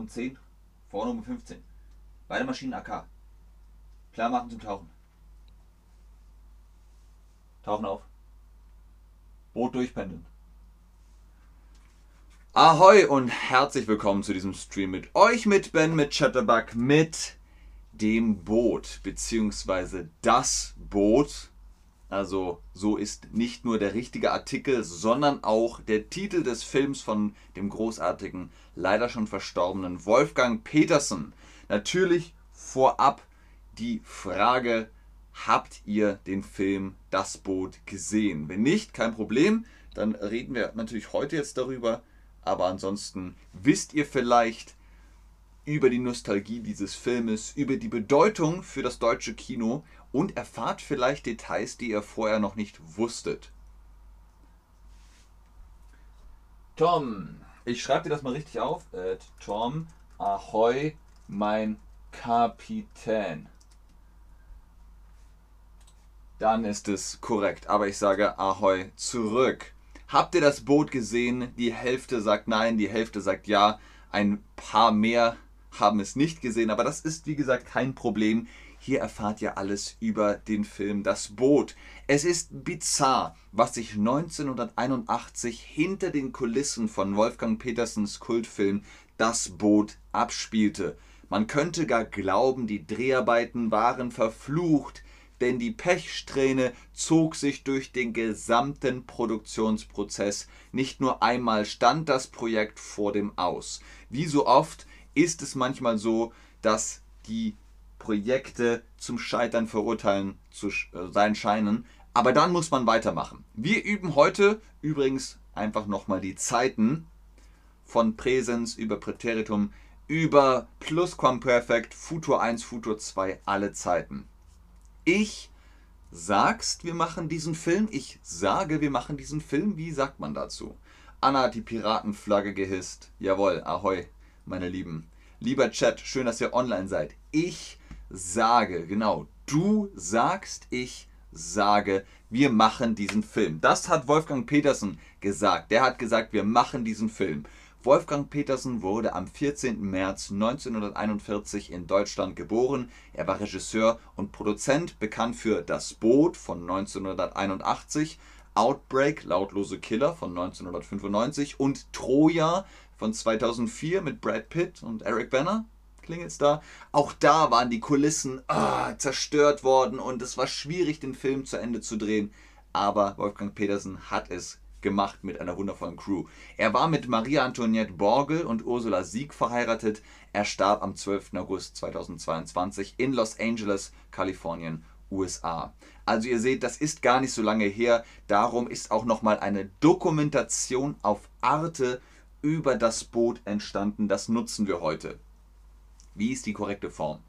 Hinten um 10, vorne um 15. Beide Maschinen AK. Klar machen zum Tauchen. Tauchen auf. Boot durchpendeln. Ahoi und herzlich willkommen zu diesem Stream mit euch, mit Ben, mit Chatterbug, mit dem Boot, beziehungsweise das Boot. Also so ist nicht nur der richtige Artikel, sondern auch der Titel des Films von dem großartigen, leider schon verstorbenen Wolfgang Petersen. Natürlich vorab die Frage, habt ihr den Film Das Boot gesehen? Wenn nicht, kein Problem, dann reden wir natürlich heute jetzt darüber. Aber ansonsten wisst ihr vielleicht über die Nostalgie dieses Filmes, über die Bedeutung für das deutsche Kino und erfahrt vielleicht Details, die ihr vorher noch nicht wusstet. Tom, ich schreibe dir das mal richtig auf. Äh, Tom, ahoi, mein Kapitän. Dann ist es korrekt, aber ich sage ahoi zurück. Habt ihr das Boot gesehen? Die Hälfte sagt nein, die Hälfte sagt ja. Ein paar mehr haben es nicht gesehen, aber das ist wie gesagt kein Problem. Hier erfahrt ihr alles über den Film Das Boot. Es ist bizarr, was sich 1981 hinter den Kulissen von Wolfgang Petersens Kultfilm Das Boot abspielte. Man könnte gar glauben, die Dreharbeiten waren verflucht, denn die Pechsträhne zog sich durch den gesamten Produktionsprozess. Nicht nur einmal stand das Projekt vor dem Aus. Wie so oft ist es manchmal so, dass die Projekte zum Scheitern verurteilen zu äh, sein scheinen. Aber dann muss man weitermachen. Wir üben heute übrigens einfach nochmal die Zeiten von Präsens über Präteritum über Plusquamperfekt, Futur 1, Futur 2, alle Zeiten. Ich sagst, wir machen diesen Film. Ich sage, wir machen diesen Film. Wie sagt man dazu? Anna hat die Piratenflagge gehisst. Jawohl, ahoi, meine Lieben. Lieber Chat, schön, dass ihr online seid. Ich sage, genau, du sagst, ich sage, wir machen diesen Film. Das hat Wolfgang Petersen gesagt. Der hat gesagt, wir machen diesen Film. Wolfgang Petersen wurde am 14. März 1941 in Deutschland geboren. Er war Regisseur und Produzent, bekannt für Das Boot von 1981, Outbreak, Lautlose Killer von 1995 und Troja von 2004 mit Brad Pitt und Eric Banner. Klingelt's da? Auch da waren die Kulissen ah, zerstört worden und es war schwierig, den Film zu Ende zu drehen. Aber Wolfgang Petersen hat es gemacht mit einer wundervollen Crew. Er war mit Maria Antoinette Borgel und Ursula Sieg verheiratet. Er starb am 12. August 2022 in Los Angeles, Kalifornien, USA. Also ihr seht, das ist gar nicht so lange her. Darum ist auch noch mal eine Dokumentation auf Arte über das Boot entstanden. Das nutzen wir heute. Wie ist die korrekte Form?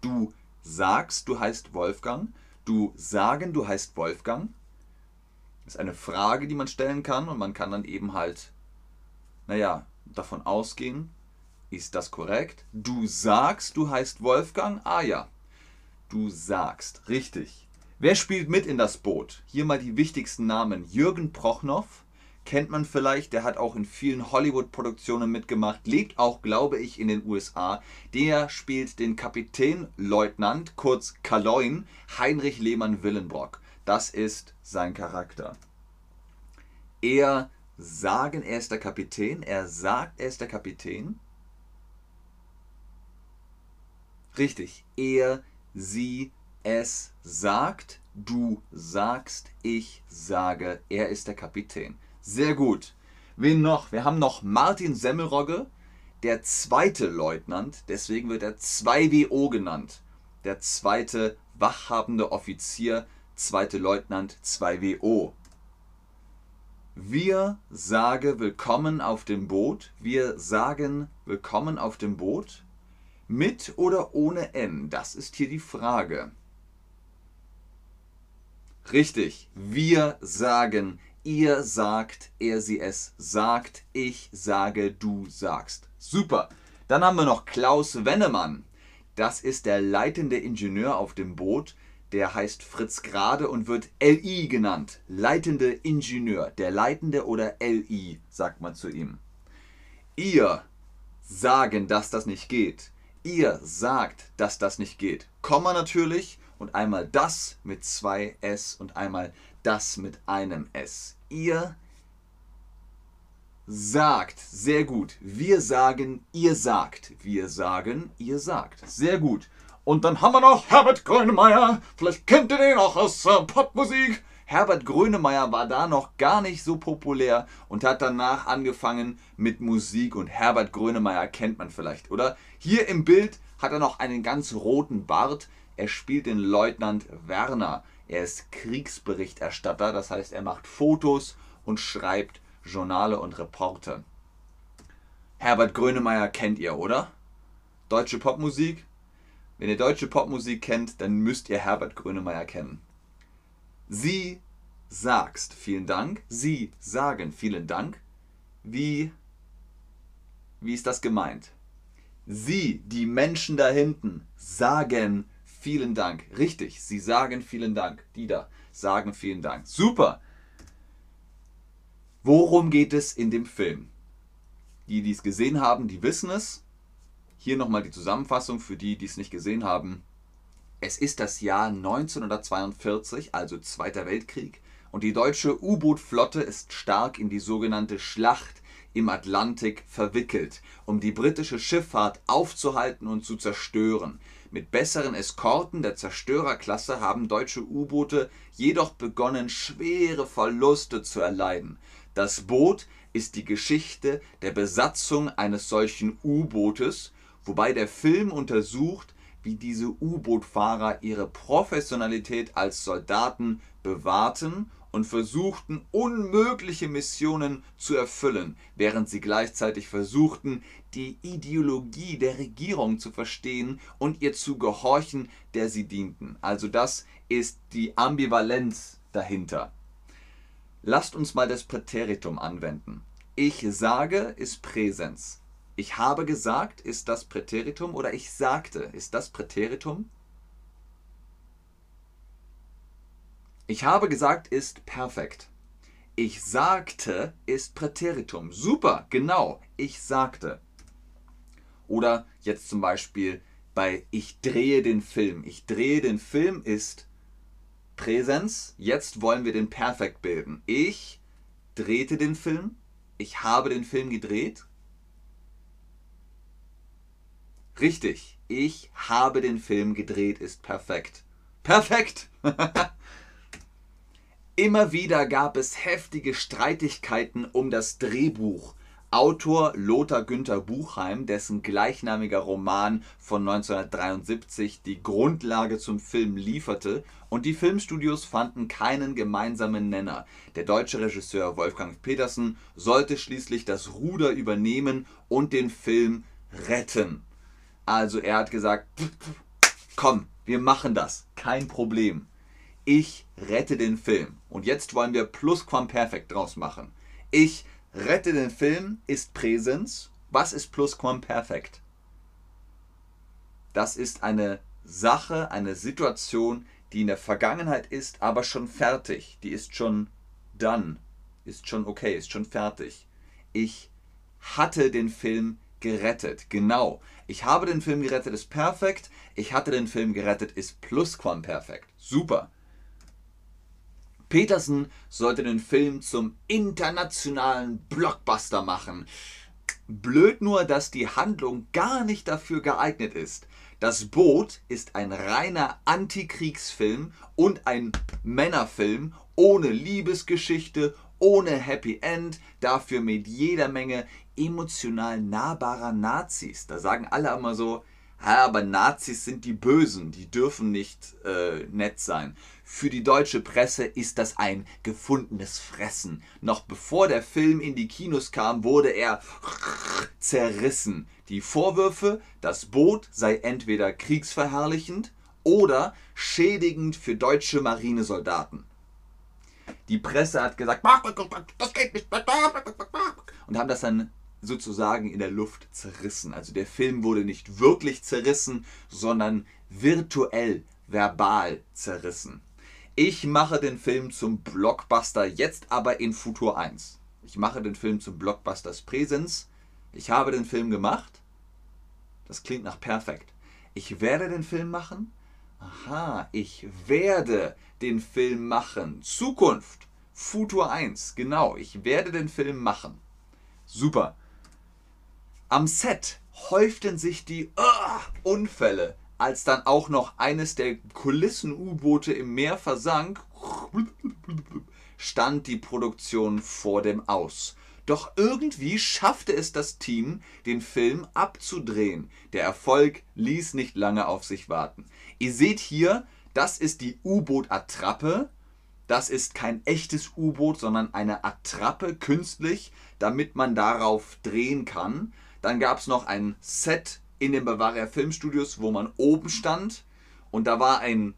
Du sagst, du heißt Wolfgang. Du sagen, du heißt Wolfgang. Das ist eine Frage, die man stellen kann und man kann dann eben halt, naja, davon ausgehen, ist das korrekt? Du sagst, du heißt Wolfgang? Ah ja, du sagst, richtig. Wer spielt mit in das Boot? Hier mal die wichtigsten Namen. Jürgen Prochnow, kennt man vielleicht, der hat auch in vielen Hollywood-Produktionen mitgemacht, lebt auch, glaube ich, in den USA. Der spielt den Kapitänleutnant, kurz Kaloin, Heinrich Lehmann-Willenbrock. Das ist sein Charakter. Er sagen, er ist der Kapitän, er sagt, er ist der Kapitän. Richtig, er, sie, es sagt, du sagst, ich sage, er ist der Kapitän. Sehr gut. Wen noch? Wir haben noch Martin Semmelrogge, der zweite Leutnant, deswegen wird er 2WO genannt. Der zweite wachhabende Offizier, zweite Leutnant 2WO. Wir sagen willkommen auf dem Boot. Wir sagen willkommen auf dem Boot. Mit oder ohne N? Das ist hier die Frage. Richtig, wir sagen Ihr sagt, er, sie, es sagt, ich sage, du sagst. Super. Dann haben wir noch Klaus Wennemann. Das ist der leitende Ingenieur auf dem Boot. Der heißt Fritz Grade und wird LI genannt. Leitende Ingenieur. Der Leitende oder LI, sagt man zu ihm. Ihr sagen, dass das nicht geht. Ihr sagt, dass das nicht geht. Komma natürlich und einmal das mit zwei S und einmal das mit einem S. Ihr sagt, sehr gut. Wir sagen, ihr sagt. Wir sagen, ihr sagt. Sehr gut. Und dann haben wir noch Herbert Grönemeyer. Vielleicht kennt ihr den auch aus äh, Popmusik. Herbert Grönemeyer war da noch gar nicht so populär und hat danach angefangen mit Musik und Herbert Grönemeyer kennt man vielleicht, oder? Hier im Bild hat er noch einen ganz roten Bart. Er spielt den Leutnant Werner. Er ist Kriegsberichterstatter, das heißt, er macht Fotos und schreibt Journale und Reporte. Herbert Grönemeyer kennt ihr, oder? Deutsche Popmusik? Wenn ihr deutsche Popmusik kennt, dann müsst ihr Herbert Grönemeyer kennen. Sie sagst vielen Dank. Sie sagen vielen Dank. Wie, wie ist das gemeint? Sie, die Menschen da hinten, sagen vielen Dank. Richtig, sie sagen vielen Dank. Die da sagen vielen Dank. Super. Worum geht es in dem Film? Die, die es gesehen haben, die wissen es. Hier nochmal die Zusammenfassung für die, die es nicht gesehen haben. Es ist das Jahr 1942, also Zweiter Weltkrieg, und die deutsche U-Boot-Flotte ist stark in die sogenannte Schlacht im Atlantik verwickelt, um die britische Schifffahrt aufzuhalten und zu zerstören. Mit besseren Eskorten der Zerstörerklasse haben deutsche U-Boote jedoch begonnen, schwere Verluste zu erleiden. Das Boot ist die Geschichte der Besatzung eines solchen U-Bootes, wobei der Film untersucht, wie diese U-Boot-Fahrer ihre Professionalität als Soldaten bewahrten und versuchten, unmögliche Missionen zu erfüllen, während sie gleichzeitig versuchten, die Ideologie der Regierung zu verstehen und ihr zu gehorchen, der sie dienten. Also das ist die Ambivalenz dahinter. Lasst uns mal das Präteritum anwenden. Ich sage ist Präsens. Ich habe gesagt ist das Präteritum oder ich sagte ist das Präteritum? Ich habe gesagt ist perfekt. Ich sagte ist Präteritum. Super, genau. Ich sagte. Oder jetzt zum Beispiel bei Ich drehe den Film. Ich drehe den Film ist Präsens. Jetzt wollen wir den Perfekt bilden. Ich drehte den Film. Ich habe den Film gedreht. Richtig. Ich habe den Film gedreht ist perfekt. Perfekt! Immer wieder gab es heftige Streitigkeiten um das Drehbuch. Autor Lothar Günther Buchheim, dessen gleichnamiger Roman von 1973 die Grundlage zum Film lieferte, und die Filmstudios fanden keinen gemeinsamen Nenner. Der deutsche Regisseur Wolfgang Petersen sollte schließlich das Ruder übernehmen und den Film retten. Also er hat gesagt, komm, wir machen das, kein Problem. Ich rette den Film. Und jetzt wollen wir Plusquamperfekt draus machen. Ich Rette den Film ist Präsens. Was ist Plusquamperfekt? Das ist eine Sache, eine Situation, die in der Vergangenheit ist, aber schon fertig. Die ist schon done, ist schon okay, ist schon fertig. Ich hatte den Film gerettet. Genau. Ich habe den Film gerettet ist perfekt. Ich hatte den Film gerettet ist Plusquamperfekt. Super. Peterson sollte den Film zum internationalen Blockbuster machen. Blöd nur, dass die Handlung gar nicht dafür geeignet ist. Das Boot ist ein reiner Antikriegsfilm und ein Männerfilm ohne Liebesgeschichte, ohne Happy End, dafür mit jeder Menge emotional nahbarer Nazis. Da sagen alle immer so, aber Nazis sind die Bösen, die dürfen nicht äh, nett sein. Für die deutsche Presse ist das ein gefundenes Fressen. Noch bevor der Film in die Kinos kam, wurde er zerrissen. Die Vorwürfe, das Boot sei entweder kriegsverherrlichend oder schädigend für deutsche Marinesoldaten. Die Presse hat gesagt, das geht nicht. Und haben das dann sozusagen in der Luft zerrissen. Also der Film wurde nicht wirklich zerrissen, sondern virtuell, verbal zerrissen. Ich mache den Film zum Blockbuster, jetzt aber in Futur 1. Ich mache den Film zum Blockbusters Präsens. Ich habe den Film gemacht. Das klingt nach perfekt. Ich werde den Film machen. Aha, ich werde den Film machen. Zukunft. Futur 1. Genau, ich werde den Film machen. Super. Am Set häuften sich die uh, Unfälle, als dann auch noch eines der Kulissen-U-Boote im Meer versank, stand die Produktion vor dem Aus. Doch irgendwie schaffte es das Team, den Film abzudrehen. Der Erfolg ließ nicht lange auf sich warten. Ihr seht hier, das ist die U-Boot-Attrappe. Das ist kein echtes U-Boot, sondern eine Attrappe künstlich, damit man darauf drehen kann. Dann gab es noch ein Set in den Bavaria Filmstudios, wo man oben stand. Und da war ein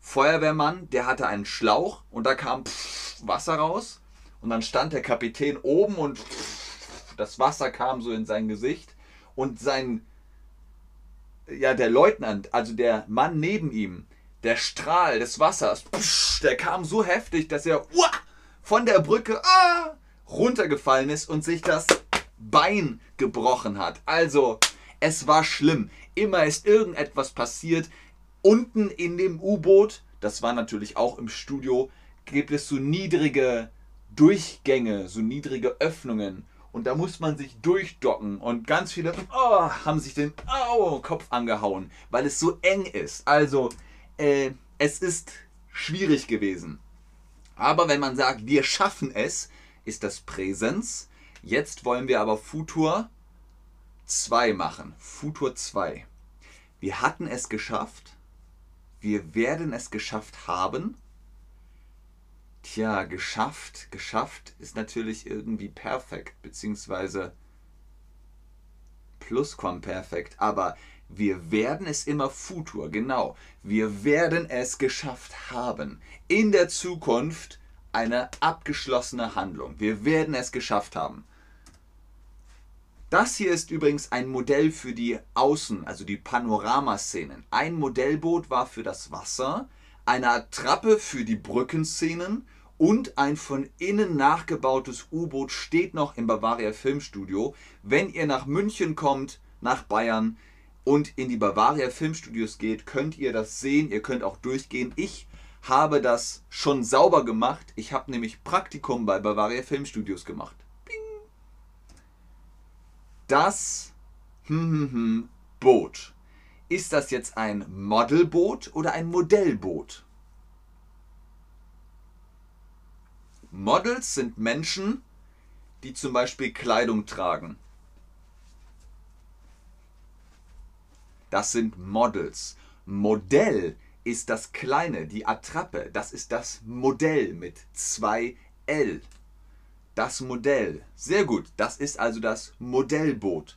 Feuerwehrmann, der hatte einen Schlauch und da kam Wasser raus. Und dann stand der Kapitän oben und das Wasser kam so in sein Gesicht. Und sein, ja, der Leutnant, also der Mann neben ihm, der Strahl des Wassers, der kam so heftig, dass er von der Brücke ah, runtergefallen ist und sich das Bein gebrochen hat. Also, es war schlimm. Immer ist irgendetwas passiert. Unten in dem U-Boot, das war natürlich auch im Studio, gibt es so niedrige Durchgänge, so niedrige Öffnungen. Und da muss man sich durchdocken. Und ganz viele oh, haben sich den oh, Kopf angehauen, weil es so eng ist. Also, äh, es ist schwierig gewesen. Aber wenn man sagt, wir schaffen es, ist das Präsens. Jetzt wollen wir aber Futur 2 machen. Futur 2. Wir hatten es geschafft. Wir werden es geschafft haben. Tja, geschafft, geschafft ist natürlich irgendwie perfekt, beziehungsweise Plusquamperfekt, aber wir werden es immer Futur, genau. Wir werden es geschafft haben. In der Zukunft eine abgeschlossene Handlung. Wir werden es geschafft haben. Das hier ist übrigens ein Modell für die Außen, also die Panoramaszenen. Ein Modellboot war für das Wasser, eine Attrappe für die Brückenszenen und ein von innen nachgebautes U-Boot steht noch im Bavaria Filmstudio. Wenn ihr nach München kommt, nach Bayern und in die Bavaria Filmstudios geht, könnt ihr das sehen. Ihr könnt auch durchgehen. Ich habe das schon sauber gemacht. Ich habe nämlich Praktikum bei Bavaria Filmstudios gemacht. Das hm, hm, hm, Boot. Ist das jetzt ein Modelboot oder ein Modellboot? Models sind Menschen, die zum Beispiel Kleidung tragen. Das sind Models. Modell ist das kleine, die Attrappe. Das ist das Modell mit zwei L. Das Modell. Sehr gut. Das ist also das Modellboot.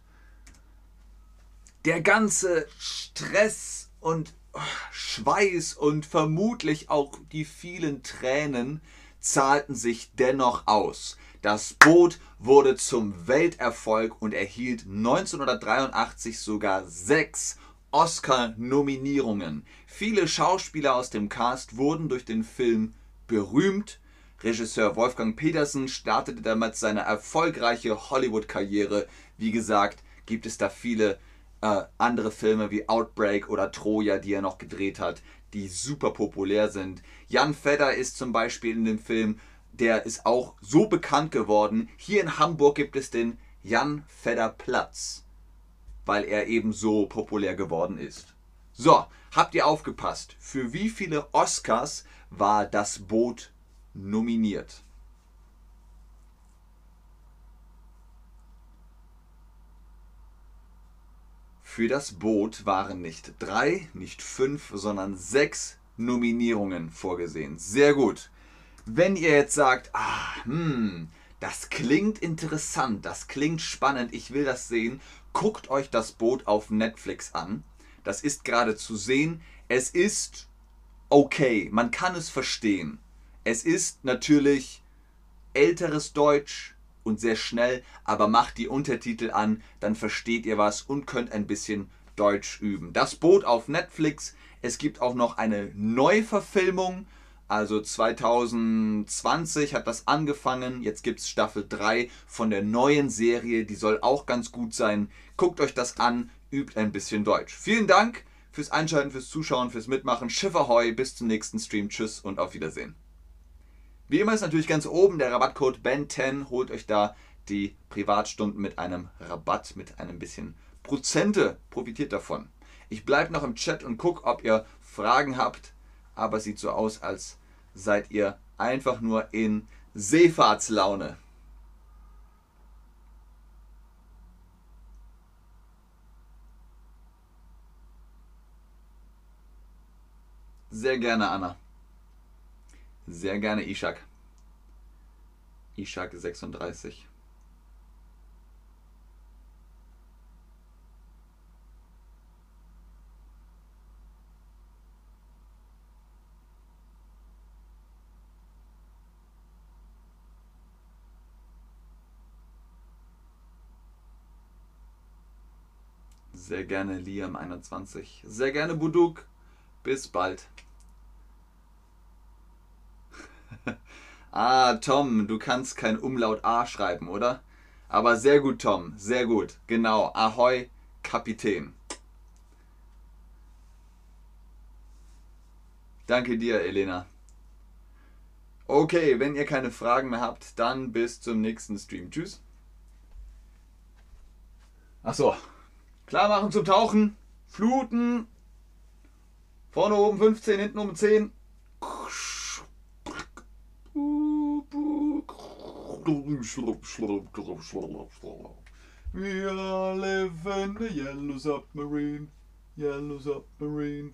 Der ganze Stress und oh, Schweiß und vermutlich auch die vielen Tränen zahlten sich dennoch aus. Das Boot wurde zum Welterfolg und erhielt 1983 sogar sechs Oscar-Nominierungen. Viele Schauspieler aus dem Cast wurden durch den Film berühmt. Regisseur Wolfgang Petersen startete damit seine erfolgreiche Hollywood-Karriere. Wie gesagt, gibt es da viele äh, andere Filme wie Outbreak oder Troja, die er noch gedreht hat, die super populär sind. Jan Fedder ist zum Beispiel in dem Film, der ist auch so bekannt geworden. Hier in Hamburg gibt es den Jan Fedder Platz, weil er eben so populär geworden ist. So, habt ihr aufgepasst? Für wie viele Oscars war das Boot nominiert? Für das Boot waren nicht drei, nicht fünf, sondern sechs Nominierungen vorgesehen. Sehr gut. Wenn ihr jetzt sagt, ah, hm, das klingt interessant, das klingt spannend, ich will das sehen, guckt euch das Boot auf Netflix an. Das ist gerade zu sehen. Es ist okay, man kann es verstehen. Es ist natürlich älteres Deutsch, und sehr schnell, aber macht die Untertitel an, dann versteht ihr was und könnt ein bisschen Deutsch üben. Das Boot auf Netflix. Es gibt auch noch eine Neuverfilmung Also 2020 hat das angefangen. Jetzt gibt es Staffel 3 von der neuen Serie. Die soll auch ganz gut sein. Guckt euch das an, übt ein bisschen Deutsch. Vielen Dank fürs Einschalten, fürs Zuschauen, fürs Mitmachen. Schiff Ahoi, bis zum nächsten Stream. Tschüss und auf Wiedersehen. Wie immer ist natürlich ganz oben der Rabattcode BEN10. Holt euch da die Privatstunden mit einem Rabatt, mit einem bisschen Prozente. Profitiert davon. Ich bleibe noch im Chat und gucke, ob ihr Fragen habt. Aber es sieht so aus, als seid ihr einfach nur in Seefahrtslaune. Sehr gerne, Anna. Sehr gerne, Ishak. Ishak 36. Sehr gerne Liam21. Sehr gerne Buduk. Bis bald. ah, Tom, du kannst kein Umlaut A schreiben, oder? Aber sehr gut, Tom. Sehr gut. Genau. Ahoi, Kapitän. Danke dir, Elena. Okay, wenn ihr keine Fragen mehr habt, dann bis zum nächsten Stream. Tschüss. Achso. Klar machen zum Tauchen. Fluten. Vorne oben 15, hinten oben 10. We all live in the yellow submarine. Yellow submarine.